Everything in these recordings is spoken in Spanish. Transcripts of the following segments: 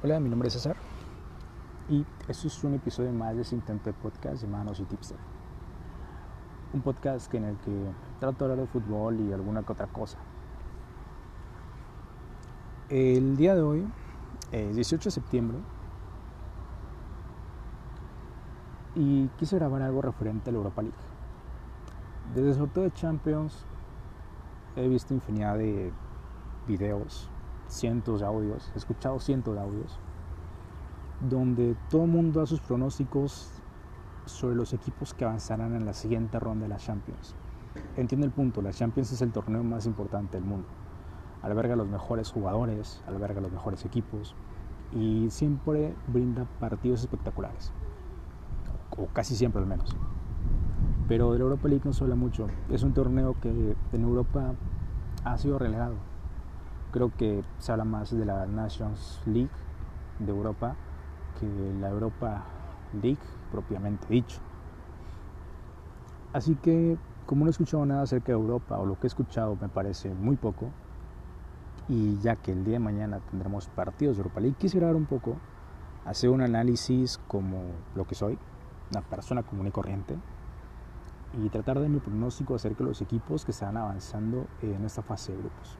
Hola, mi nombre es César y esto es un episodio más de de podcast llamado y Tipster. Un podcast en el que trato de hablar de fútbol y alguna que otra cosa. El día de hoy es 18 de septiembre y quise grabar algo referente a la Europa League. Desde el sorteo de Champions he visto infinidad de videos cientos de audios, he escuchado cientos de audios, donde todo el mundo da sus pronósticos sobre los equipos que avanzarán en la siguiente ronda de la Champions. Entiendo el punto, la Champions es el torneo más importante del mundo. Alberga los mejores jugadores, alberga los mejores equipos y siempre brinda partidos espectaculares. O casi siempre al menos. Pero de la Europa League no se habla mucho. Es un torneo que en Europa ha sido relegado creo que se habla más de la Nations League de Europa que la Europa League propiamente dicho. Así que como no he escuchado nada acerca de Europa o lo que he escuchado me parece muy poco y ya que el día de mañana tendremos partidos de Europa League, quisiera ver un poco, hacer un análisis como lo que soy, una persona común y corriente y tratar de mi pronóstico acerca de los equipos que están avanzando en esta fase de grupos.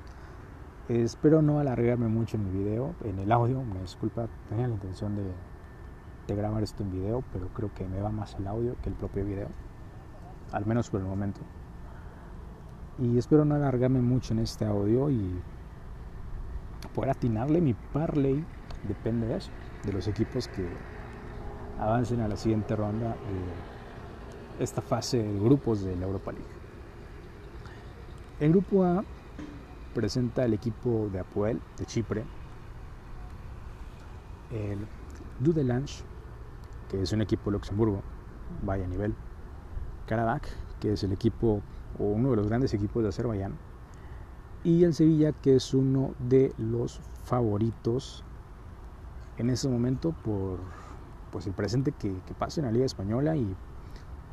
Espero no alargarme mucho en mi video, en el audio, me disculpa, tenía la intención de, grabar esto en video, pero creo que me va más el audio que el propio video, al menos por el momento. Y espero no alargarme mucho en este audio y poder atinarle mi parlay, depende de eso, de los equipos que avancen a la siguiente ronda de esta fase de grupos de la Europa League. El grupo A presenta el equipo de Apoel de Chipre, el Dudelange, que es un equipo de Luxemburgo, vaya nivel, Karabakh, que es el equipo o uno de los grandes equipos de Azerbaiyán, y el Sevilla, que es uno de los favoritos en ese momento por pues, el presente que, que pasa en la Liga Española y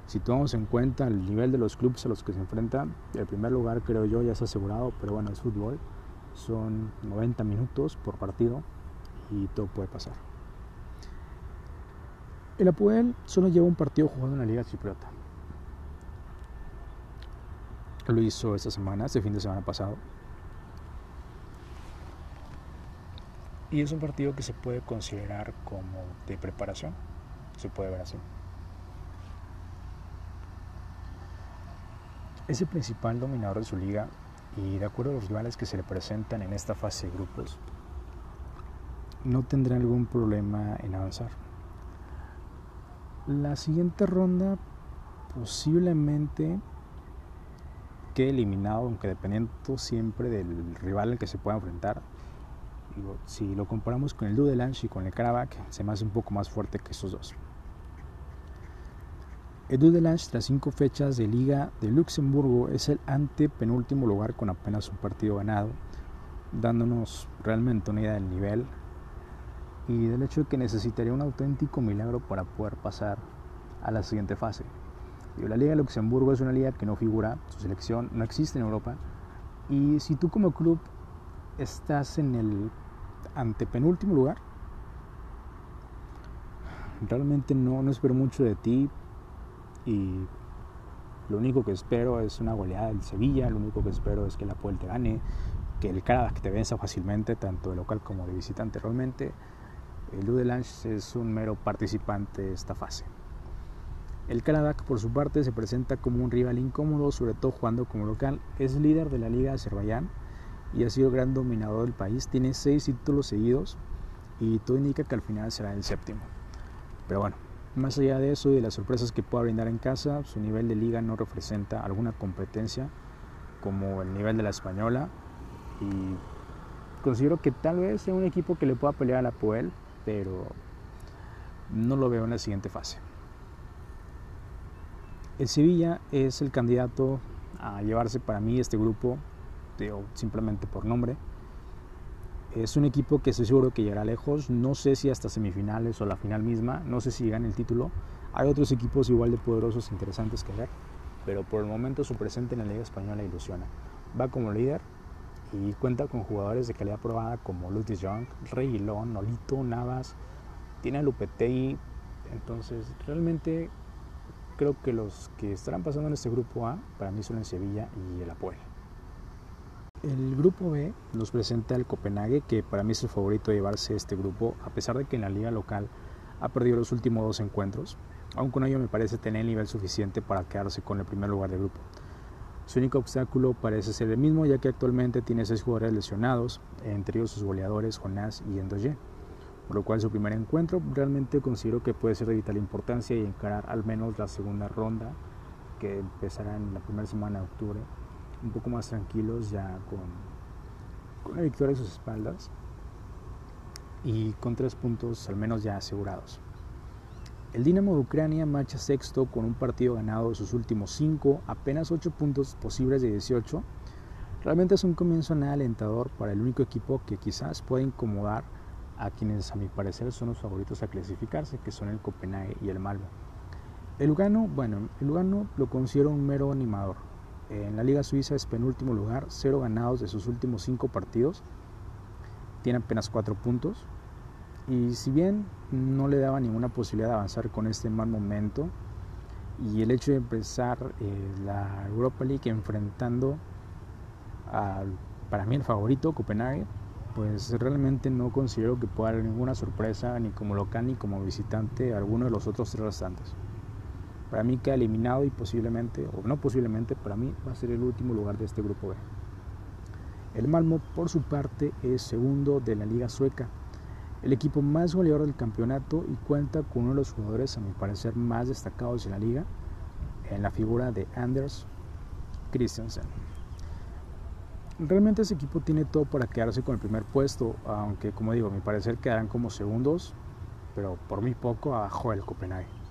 si tomamos en cuenta el nivel de los clubes a los que se enfrentan, el primer lugar creo yo ya es asegurado, pero bueno, es fútbol. Son 90 minutos por partido y todo puede pasar. El Apoel solo lleva un partido jugado en la Liga Chipriota. Lo hizo esta semana, este fin de semana pasado. Y es un partido que se puede considerar como de preparación, se puede ver así. Es el principal dominador de su liga y de acuerdo a los rivales que se le presentan en esta fase de grupos, no tendrá algún problema en avanzar. La siguiente ronda posiblemente quede eliminado, aunque dependiendo siempre del rival al que se pueda enfrentar. si lo comparamos con el Dudelange y con el Karabakh, se me hace un poco más fuerte que esos dos. Edu Delange, tras cinco fechas de Liga de Luxemburgo, es el antepenúltimo lugar con apenas un partido ganado, dándonos realmente una idea del nivel y del hecho de que necesitaría un auténtico milagro para poder pasar a la siguiente fase. La Liga de Luxemburgo es una liga que no figura, su selección no existe en Europa y si tú como club estás en el antepenúltimo lugar, realmente no, no espero mucho de ti y lo único que espero es una goleada del Sevilla, lo único que espero es que la Puel te gane, que el que te venza fácilmente, tanto de local como de visitante realmente. El Ludelange es un mero participante de esta fase. El Karadak, por su parte, se presenta como un rival incómodo, sobre todo jugando como local. Es líder de la Liga de Azerbaiyán y ha sido gran dominador del país. Tiene seis títulos seguidos y todo indica que al final será el séptimo. Pero bueno, más allá de eso y de las sorpresas que pueda brindar en casa, su nivel de liga no representa alguna competencia como el nivel de la española y considero que tal vez sea un equipo que le pueda pelear a la Puel, pero no lo veo en la siguiente fase. El Sevilla es el candidato a llevarse para mí este grupo, simplemente por nombre. Es un equipo que estoy seguro que llegará lejos. No sé si hasta semifinales o la final misma. No sé si gane el título. Hay otros equipos igual de poderosos e interesantes que ver. Pero por el momento su presente en la Liga Española ilusiona. Va como líder y cuenta con jugadores de calidad probada como Ludwig Young, Reguilón, Nolito, Navas, tiene a Lupetegui, entonces realmente creo que los que estarán pasando en este grupo A para mí son el Sevilla y el Apoel. El grupo B nos presenta el Copenhague, que para mí es el favorito de llevarse este grupo, a pesar de que en la liga local ha perdido los últimos dos encuentros, aún con ello me parece tener el nivel suficiente para quedarse con el primer lugar del grupo. Su único obstáculo parece ser el mismo, ya que actualmente tiene seis jugadores lesionados, entre ellos sus goleadores Jonás y Endoye, por lo cual su primer encuentro realmente considero que puede ser de vital importancia y encarar al menos la segunda ronda, que empezará en la primera semana de octubre, un poco más tranquilos ya con, con una victoria a sus espaldas y con tres puntos al menos ya asegurados. El Dinamo de Ucrania marcha sexto con un partido ganado de sus últimos cinco, apenas ocho puntos posibles de 18. Realmente es un comienzo nada alentador para el único equipo que quizás pueda incomodar a quienes a mi parecer son los favoritos a clasificarse, que son el Copenhague y el Malmo. El Lugano, bueno, el Lugano lo considero un mero animador. En la Liga Suiza es penúltimo lugar, cero ganados de sus últimos cinco partidos, tiene apenas cuatro puntos. Y si bien no le daba ninguna posibilidad de avanzar con este mal momento, y el hecho de empezar eh, la Europa League enfrentando al, para mí el favorito, Copenhague, pues realmente no considero que pueda haber ninguna sorpresa ni como local ni como visitante a alguno de los otros tres restantes. Para mí queda eliminado y posiblemente, o no posiblemente, para mí va a ser el último lugar de este grupo B. El Malmo, por su parte, es segundo de la Liga Sueca, el equipo más goleador del campeonato y cuenta con uno de los jugadores, a mi parecer, más destacados en la liga, en la figura de Anders Christensen. Realmente ese equipo tiene todo para quedarse con el primer puesto, aunque como digo, a mi parecer quedarán como segundos, pero por muy poco abajo del Copenhague.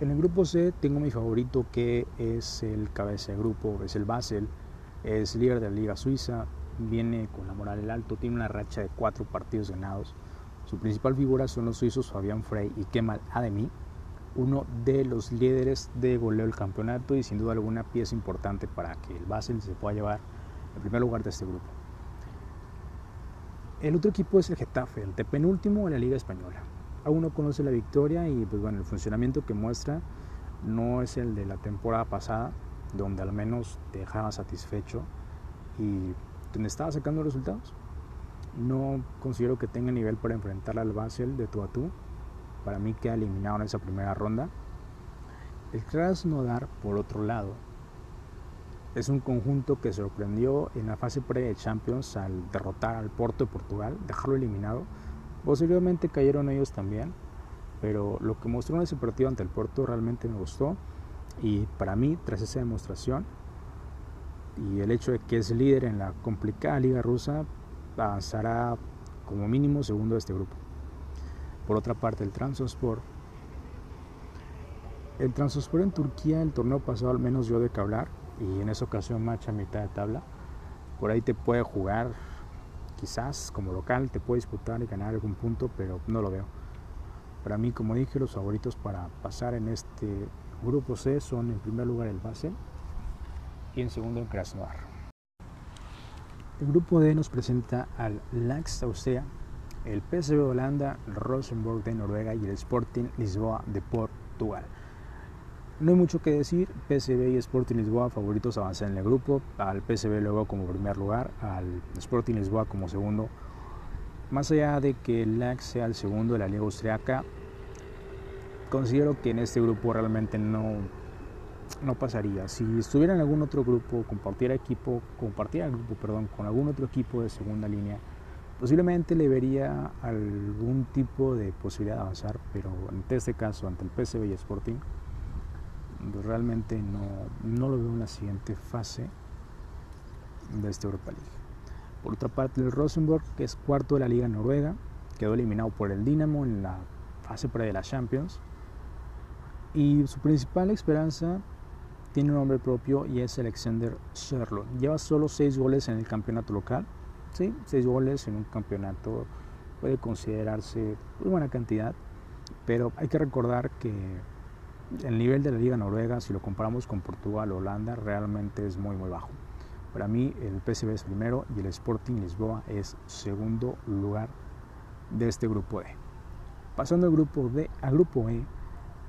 En el grupo C tengo mi favorito que es el cabeza de grupo, es el Basel, es líder de la Liga Suiza, viene con la moral el alto, tiene una racha de cuatro partidos ganados. Su principal figura son los suizos Fabián Frey y Kemal Ademi, uno de los líderes de goleo del campeonato y sin duda alguna pieza importante para que el Basel se pueda llevar el primer lugar de este grupo. El otro equipo es el Getafe, el penúltimo en la Liga Española. Aún no conoce la victoria y pues bueno, el funcionamiento que muestra no es el de la temporada pasada, donde al menos te dejaba satisfecho y donde estaba sacando resultados. No considero que tenga nivel para enfrentar al Basel de tú a tú para mí queda eliminado en esa primera ronda. El Krasnodar, por otro lado, es un conjunto que sorprendió en la fase pre de Champions al derrotar al Porto de Portugal, dejarlo eliminado. Posteriormente cayeron ellos también, pero lo que mostró en ese partido ante el Porto realmente me gustó y para mí, tras esa demostración y el hecho de que es líder en la complicada liga rusa, avanzará como mínimo segundo de este grupo. Por otra parte, el Transospor. El Transospor en Turquía, el torneo pasado al menos dio de que hablar y en esa ocasión marcha a mitad de tabla. Por ahí te puede jugar, quizás como local, te puede disputar y ganar algún punto, pero no lo veo. Para mí, como dije, los favoritos para pasar en este grupo C son en primer lugar el Basel y en segundo el Krasnodar. El grupo D nos presenta al Lax Austria, el PSV de Holanda, Rosenborg de Noruega y el Sporting Lisboa de Portugal. No hay mucho que decir, PSV y Sporting Lisboa favoritos avanzan en el grupo, al PSV luego como primer lugar, al Sporting Lisboa como segundo. Más allá de que el LAC sea el segundo de la liga austriaca, considero que en este grupo realmente no, no pasaría. Si estuviera en algún otro grupo, compartiera equipo, compartiera el grupo, perdón, con algún otro equipo de segunda línea, Posiblemente le vería algún tipo de posibilidad de avanzar, pero en este caso, ante el PSV y Sporting, realmente no, lo veo en la siguiente fase de esta Europa League. Por otra parte, el Rosenborg, que es cuarto de la Liga Noruega, quedó eliminado por el Dinamo en la fase pre de la Champions. Y su principal esperanza tiene un nombre propio y es Alexander Sherlock. Lleva solo seis goles en el campeonato local Sí, seis goles en un campeonato puede considerarse una buena cantidad, pero hay que recordar que el nivel de la Liga Noruega, si lo comparamos con Portugal o Holanda, realmente es muy, muy bajo. Para mí, el PSV es primero y el Sporting Lisboa es segundo lugar de este grupo E. Pasando al grupo D, al grupo E,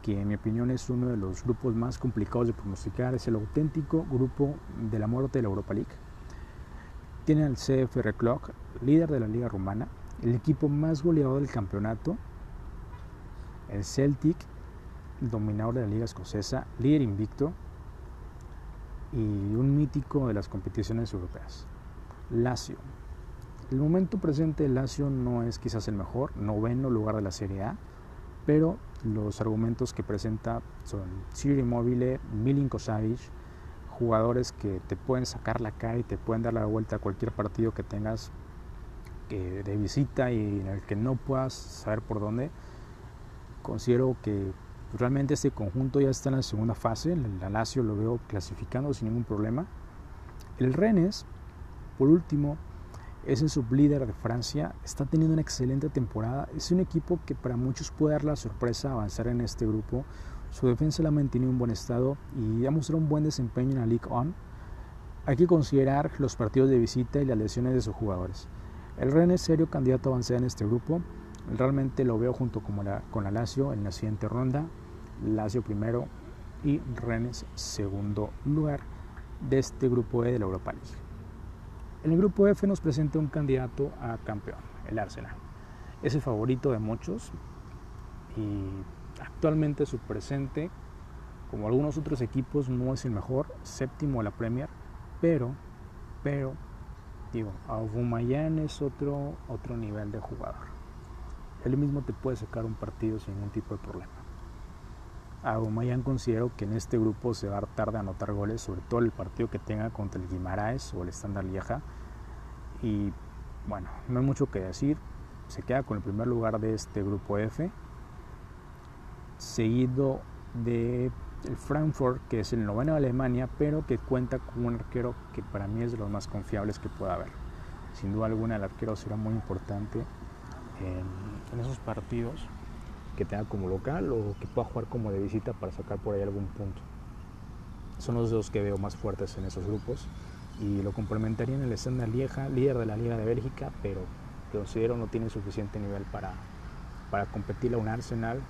que en mi opinión es uno de los grupos más complicados de pronosticar, es el auténtico grupo de la muerte de la Europa League. Tiene al CFR Clock, líder de la liga rumana, el equipo más goleado del campeonato, el Celtic, dominador de la liga escocesa, líder invicto y un mítico de las competiciones europeas. Lazio. El momento presente de Lazio no es quizás el mejor, noveno lugar de la Serie A, pero los argumentos que presenta son Ciro Immobile, Milinko Savic, jugadores que te pueden sacar la cara y te pueden dar la vuelta a cualquier partido que tengas de visita y en el que no puedas saber por dónde. Considero que realmente este conjunto ya está en la segunda fase, el Lazio lo veo clasificando sin ningún problema. El Rennes, por último, es el sublíder de Francia, está teniendo una excelente temporada, es un equipo que para muchos puede dar la sorpresa avanzar en este grupo, su defensa la ha mantenido en buen estado y ha mostrado un buen desempeño en la League On. Hay que considerar los partidos de visita y las lesiones de sus jugadores. El Rennes es serio candidato a avanzar en este grupo, realmente lo veo junto con la, con la Lazio en la siguiente ronda, Lazio primero y Rennes segundo lugar de este grupo E de la Europa League. En el grupo F nos presenta un candidato a campeón, el Arsenal. Es el favorito de muchos y actualmente su presente, como algunos otros equipos, no es el mejor, séptimo de la Premier, pero, pero, digo, Aubameyang es otro, otro nivel de jugador. Él mismo te puede sacar un partido sin ningún tipo de problema. Aubameyang considero que en este grupo se va a tarde a anotar goles, sobre todo el partido que tenga contra el Guimaraes o el Standard Lieja. Y bueno, no hay mucho que decir. Se queda con el primer lugar de este grupo F, seguido de el Frankfurt, que es el noveno de Alemania, pero que cuenta con un arquero que para mí es de los más confiables que pueda haber. Sin duda alguna el arquero será muy importante en, en esos partidos que tenga como local o que pueda jugar como de visita para sacar por ahí algún punto. Son los dos que veo más fuertes en esos grupos y lo complementaría en el Standard Lieja, líder de la Liga de Bélgica, pero considero no tiene suficiente nivel para, para competir a un Arsenal,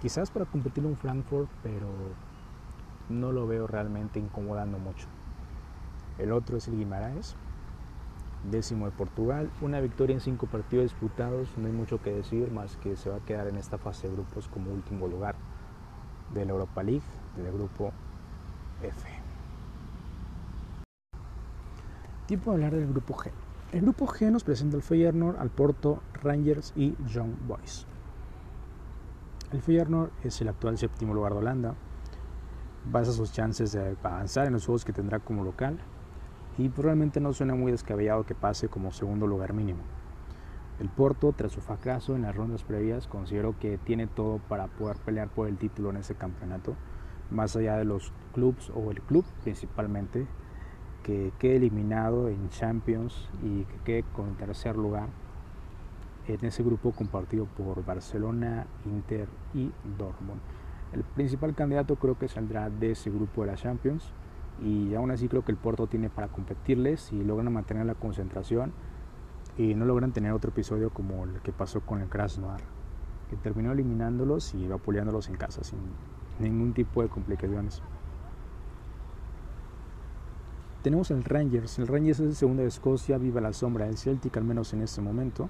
quizás para competir a un Frankfurt, pero no lo veo realmente incomodando mucho. El otro es el Guimaraes, décimo de Portugal, una victoria en cinco partidos disputados, no hay mucho que decir más que se va a quedar en esta fase de grupos como último lugar de la Europa League, del grupo F. Tiempo de hablar del grupo G. El grupo G nos presenta al Feyenoord, al Porto, Rangers y Young Boys. El Feyenoord es el actual séptimo lugar de Holanda, basa sus chances de avanzar en los juegos que tendrá como local y probablemente no suena muy descabellado que pase como segundo lugar mínimo. El Porto, tras su fracaso en las rondas previas, considero que tiene todo para poder pelear por el título en ese campeonato, más allá de los clubes o el club principalmente, que quede eliminado en Champions y que quede con tercer lugar en ese grupo compartido por Barcelona, Inter y Dortmund. El principal candidato creo que saldrá de ese grupo de la Champions y aún así creo que el Porto tiene para competirles y logran mantener la concentración y no logran tener otro episodio como el que pasó con el Krasnodar que terminó eliminándolos y vapuleándolos en casa sin ningún tipo de complicaciones. Tenemos el Rangers, el Rangers es el segundo de Escocia, vive la sombra del Celtic al menos en este momento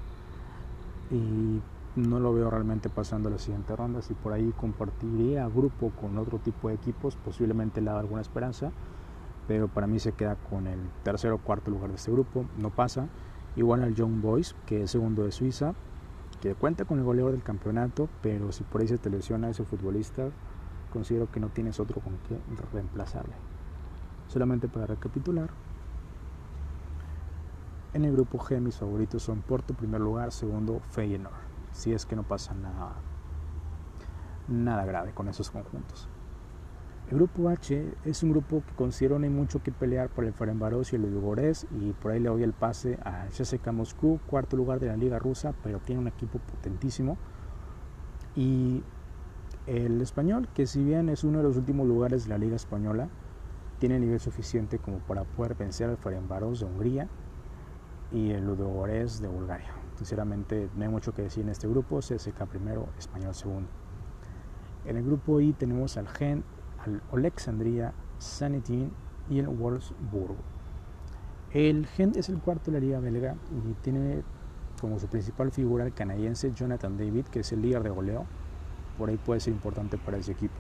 y no lo veo realmente pasando la siguiente ronda. Si por ahí compartiría grupo con otro tipo de equipos, posiblemente le da alguna esperanza pero para mí se queda con el tercer o cuarto lugar de este grupo, no pasa. Igual al Young Boys, que es segundo de Suiza, que cuenta con el goleador del campeonato, pero si por ahí se te lesiona ese futbolista, considero que no tienes otro con que reemplazarle. Solamente para recapitular, en el grupo G mis favoritos son Porto primer lugar, segundo Feyenoord, si es que no pasa nada, nada grave con esos conjuntos. El grupo H es un grupo que considero no hay mucho que pelear por el Ferencváros y el Ludogorets y por ahí le doy el pase a CSKA Moscú, cuarto lugar de la liga rusa, pero tiene un equipo potentísimo. Y El español, que si bien es uno de los últimos lugares de la Liga Española, tiene nivel suficiente como para poder vencer al Ferencváros de Hungría y el Ludogorets de Bulgaria. Sinceramente, no hay mucho que decir en este grupo, CSK primero, Español segundo. En el grupo I tenemos al Gen, al Alexandria, Sanitin y el Wolfsburgo. El Gen es el cuarto de la liga belga y tiene como su principal figura el canadiense Jonathan David, que es el líder de goleo. Por ahí puede ser importante para ese equipo.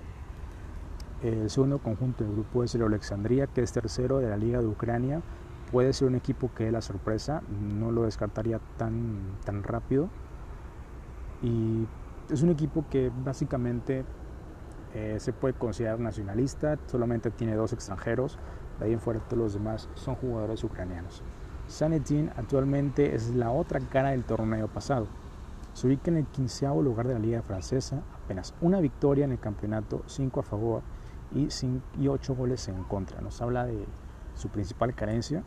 El segundo conjunto del grupo es el Alexandria, que es tercero de la Liga de Ucrania puede ser un equipo que dé la sorpresa, no lo descartaría tan, tan rápido. Y es un equipo que básicamente eh, se puede considerar nacionalista, solamente tiene dos extranjeros, de ahí en fuera todos los demás son jugadores ucranianos. Sanetin actualmente es la otra cara del torneo pasado. Se ubica en el quinceavo lugar de la liga francesa, apenas una victoria en el campeonato, cinco a favor y, ocho goles en contra. Nos habla de su principal carencia,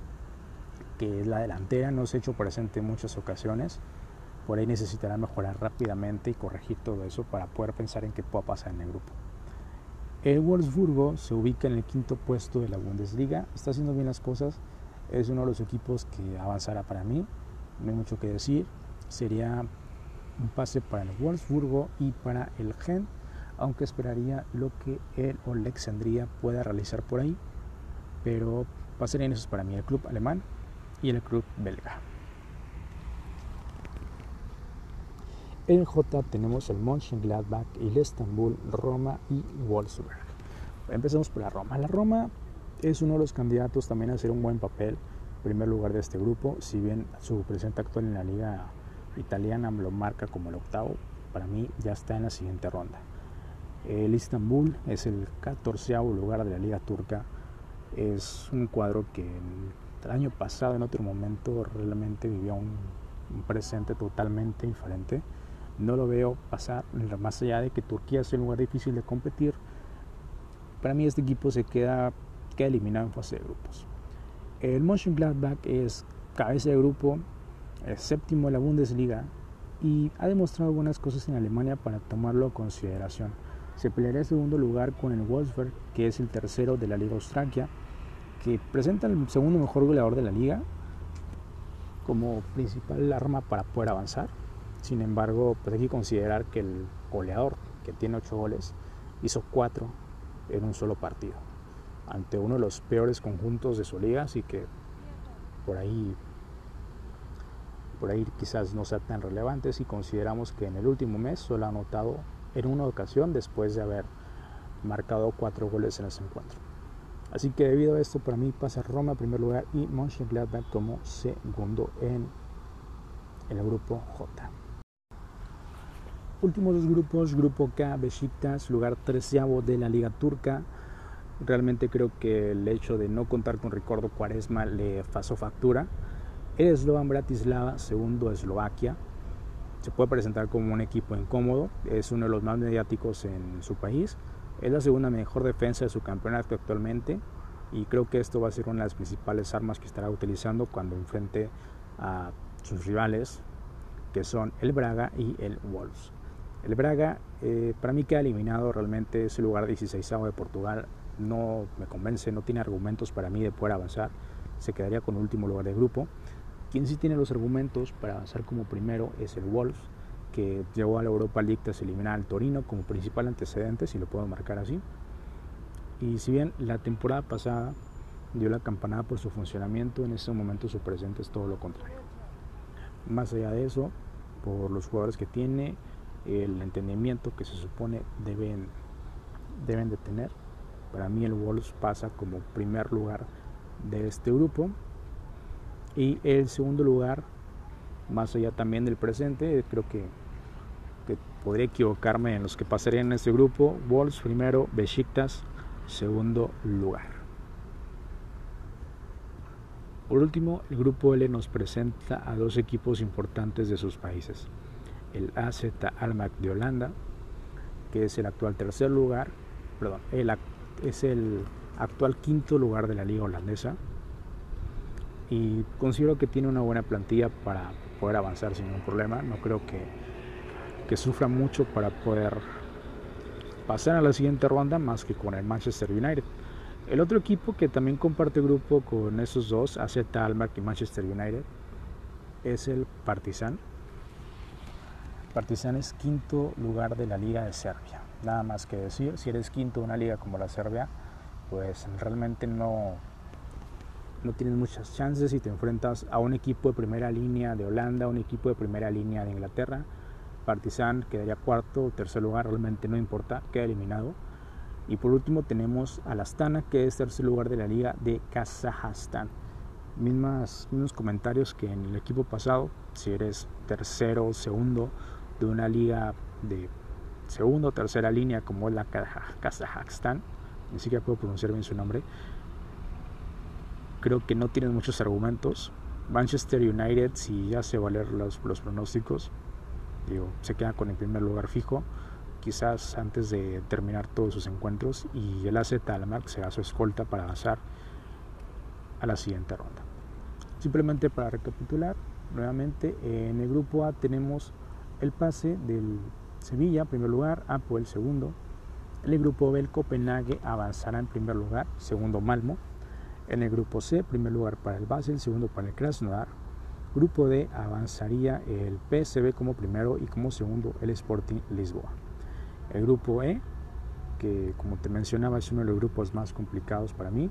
que es la delantera, no se ha hecho presente en muchas ocasiones. Por ahí necesitará mejorar rápidamente y corregir todo eso para poder pensar en qué pueda pasar en el grupo. El Wolfsburgo se ubica en el quinto puesto de la Bundesliga, está haciendo bien las cosas, es uno de los equipos que avanzará para mí, no hay mucho que decir, sería un pase para el Wolfsburgo y para el Gen, aunque esperaría lo que el Alexandria pueda realizar por ahí, pero pasarían esos para mí el club alemán y el club belga. En J tenemos el Mönchengladbach, el Estambul, Roma y Wolfsburg. Empecemos por la Roma. La Roma es uno de los candidatos también a hacer un buen papel, primer lugar de este grupo, si bien su presente actual en la liga italiana lo marca como el octavo, para mí ya está en la siguiente ronda. El Istanbul es el catorceavo lugar de la liga turca, es un cuadro que el año pasado en otro momento realmente vivía un, presente totalmente diferente. No lo veo pasar más allá de que Turquía es un lugar difícil de competir. Para mí este equipo se queda, queda eliminado en fase de grupos. El Mönchengladbach es cabeza de grupo, séptimo de la Bundesliga y ha demostrado buenas cosas en Alemania para tomarlo a consideración. Se peleará en segundo lugar con el Wolfsburg, que es el tercero de la Liga Australia que presenta el segundo mejor goleador de la liga como principal arma para poder avanzar. Sin embargo, pues hay que considerar que el goleador, que tiene 8 goles, hizo 4 en un solo partido, ante uno de los peores conjuntos de su liga, así que por ahí por ahí quizás no sea tan relevante si consideramos que en el último mes solo ha anotado en una ocasión después de haber marcado 4 goles en ese encuentro. Así que debido a esto, para mí pasa Roma en primer lugar y Mönchengladbach como segundo en el grupo J. Últimos dos grupos, grupo K, Besiktas, lugar treceavo de la Liga Turca. Realmente creo que el hecho de no contar con Ricardo Cuaresma le pasó factura. Slovan Bratislava, segundo Eslovaquia. Se puede presentar como un equipo incómodo, es uno de los más mediáticos en su país es la segunda mejor defensa de su campeonato actualmente y creo que esto va a ser una de las principales armas que estará utilizando cuando enfrente a sus rivales que son el Braga y el Wolves. El Braga eh, para mí queda eliminado realmente es el lugar 16 de Portugal, no me convence, no tiene argumentos para mí de poder avanzar, se quedaría con último lugar del grupo. Quien sí tiene los argumentos para avanzar como primero es el Wolves que llegó a la Europa League tras eliminar al Torino como principal antecedente, si lo puedo marcar así. Y si bien la temporada pasada dio la campanada por su funcionamiento, en este momento su presente es todo lo contrario. Más allá de eso, por los jugadores que tiene, el entendimiento que se supone deben, deben de tener, para mí el Wolves pasa como primer lugar de este grupo. Y el segundo lugar, más allá también del presente, creo que podría equivocarme en los que pasarían en este grupo. Wolves primero, Besiktas segundo lugar. Por último, el grupo L nos presenta a dos equipos importantes de sus países. El AZ Almac de Holanda, que es el actual tercer lugar, perdón, es el actual quinto lugar de la liga holandesa. Y considero que tiene una buena plantilla para poder avanzar sin ningún problema. No creo que que sufra mucho para poder pasar a la siguiente ronda más que con el Manchester United. El otro equipo que también comparte grupo con esos dos, AZ Almar y Manchester United, es el Partizan. Partizan es quinto lugar de la Liga de Serbia. Nada más que decir, si eres quinto de una liga como la Serbia, pues realmente no, no tienes muchas chances si te enfrentas a un equipo de primera línea de Holanda, un equipo de primera línea de Inglaterra. Partizan quedaría cuarto o tercer lugar, realmente no importa, queda eliminado. Y por último tenemos al Astana, que es tercer lugar de la liga de Kazajstán. Mismas, mismos comentarios que en el equipo pasado, si eres tercero segundo de una liga de segunda o tercera línea como es la Kazajstán, ni siquiera puedo pronunciar bien su nombre, creo que no tienen muchos argumentos. Manchester United, si ya se valer los, los pronósticos, digo, se queda con el primer lugar fijo, quizás antes de terminar todos sus encuentros, y el AZ Almar será su escolta para avanzar a la siguiente ronda. Simplemente para recapitular, nuevamente en el grupo A tenemos el pase del Sevilla, primer lugar, el segundo. En el grupo B, el Copenhague avanzará en primer lugar, segundo Malmo. En el grupo C, primer lugar para el Basel, segundo para el Krasnodar. Grupo D avanzaría el PSV como primero y como segundo el Sporting Lisboa. El grupo E, que como te mencionaba es uno de los grupos más complicados para mí,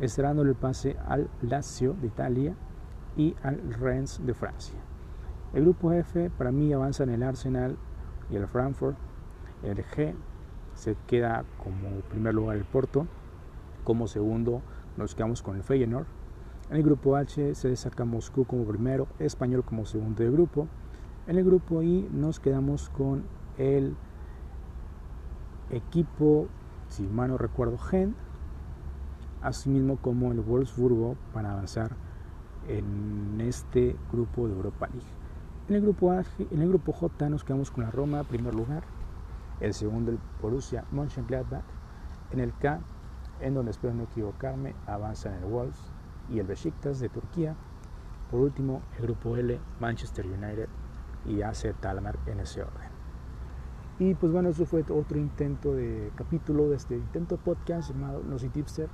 estará dando el pase al Lazio de Italia y al Rennes de Francia. El grupo F para mí avanza en el Arsenal y el Frankfurt. El G se queda como primer lugar el Porto. Como segundo nos quedamos con el Feyenoord. En el grupo H se destaca Moscú como primero, Español como segundo de grupo. En el grupo I nos quedamos con el equipo, si mal no recuerdo, Gen, asimismo como el Wolfsburgo para avanzar en este grupo de Europa League. En el grupo A, en el grupo J nos quedamos con la Roma, primer lugar, el segundo el Borussia Mönchengladbach, en el K, en donde espero no equivocarme, avanzan el Wolves y el Besiktas de Turquía. Por último, el grupo L, Manchester United y AC Talmar en ese orden. Y pues bueno, eso fue otro intento de capítulo de este intento podcast llamado No Tipster.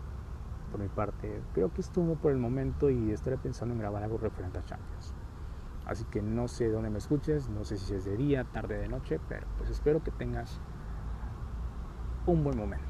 Por mi parte, creo que estuvo por el momento y estaré pensando en grabar algo referente a Champions. Así que no sé dónde me escuches, no sé si es de día, tarde, de noche, pero pues espero que tengas un buen momento.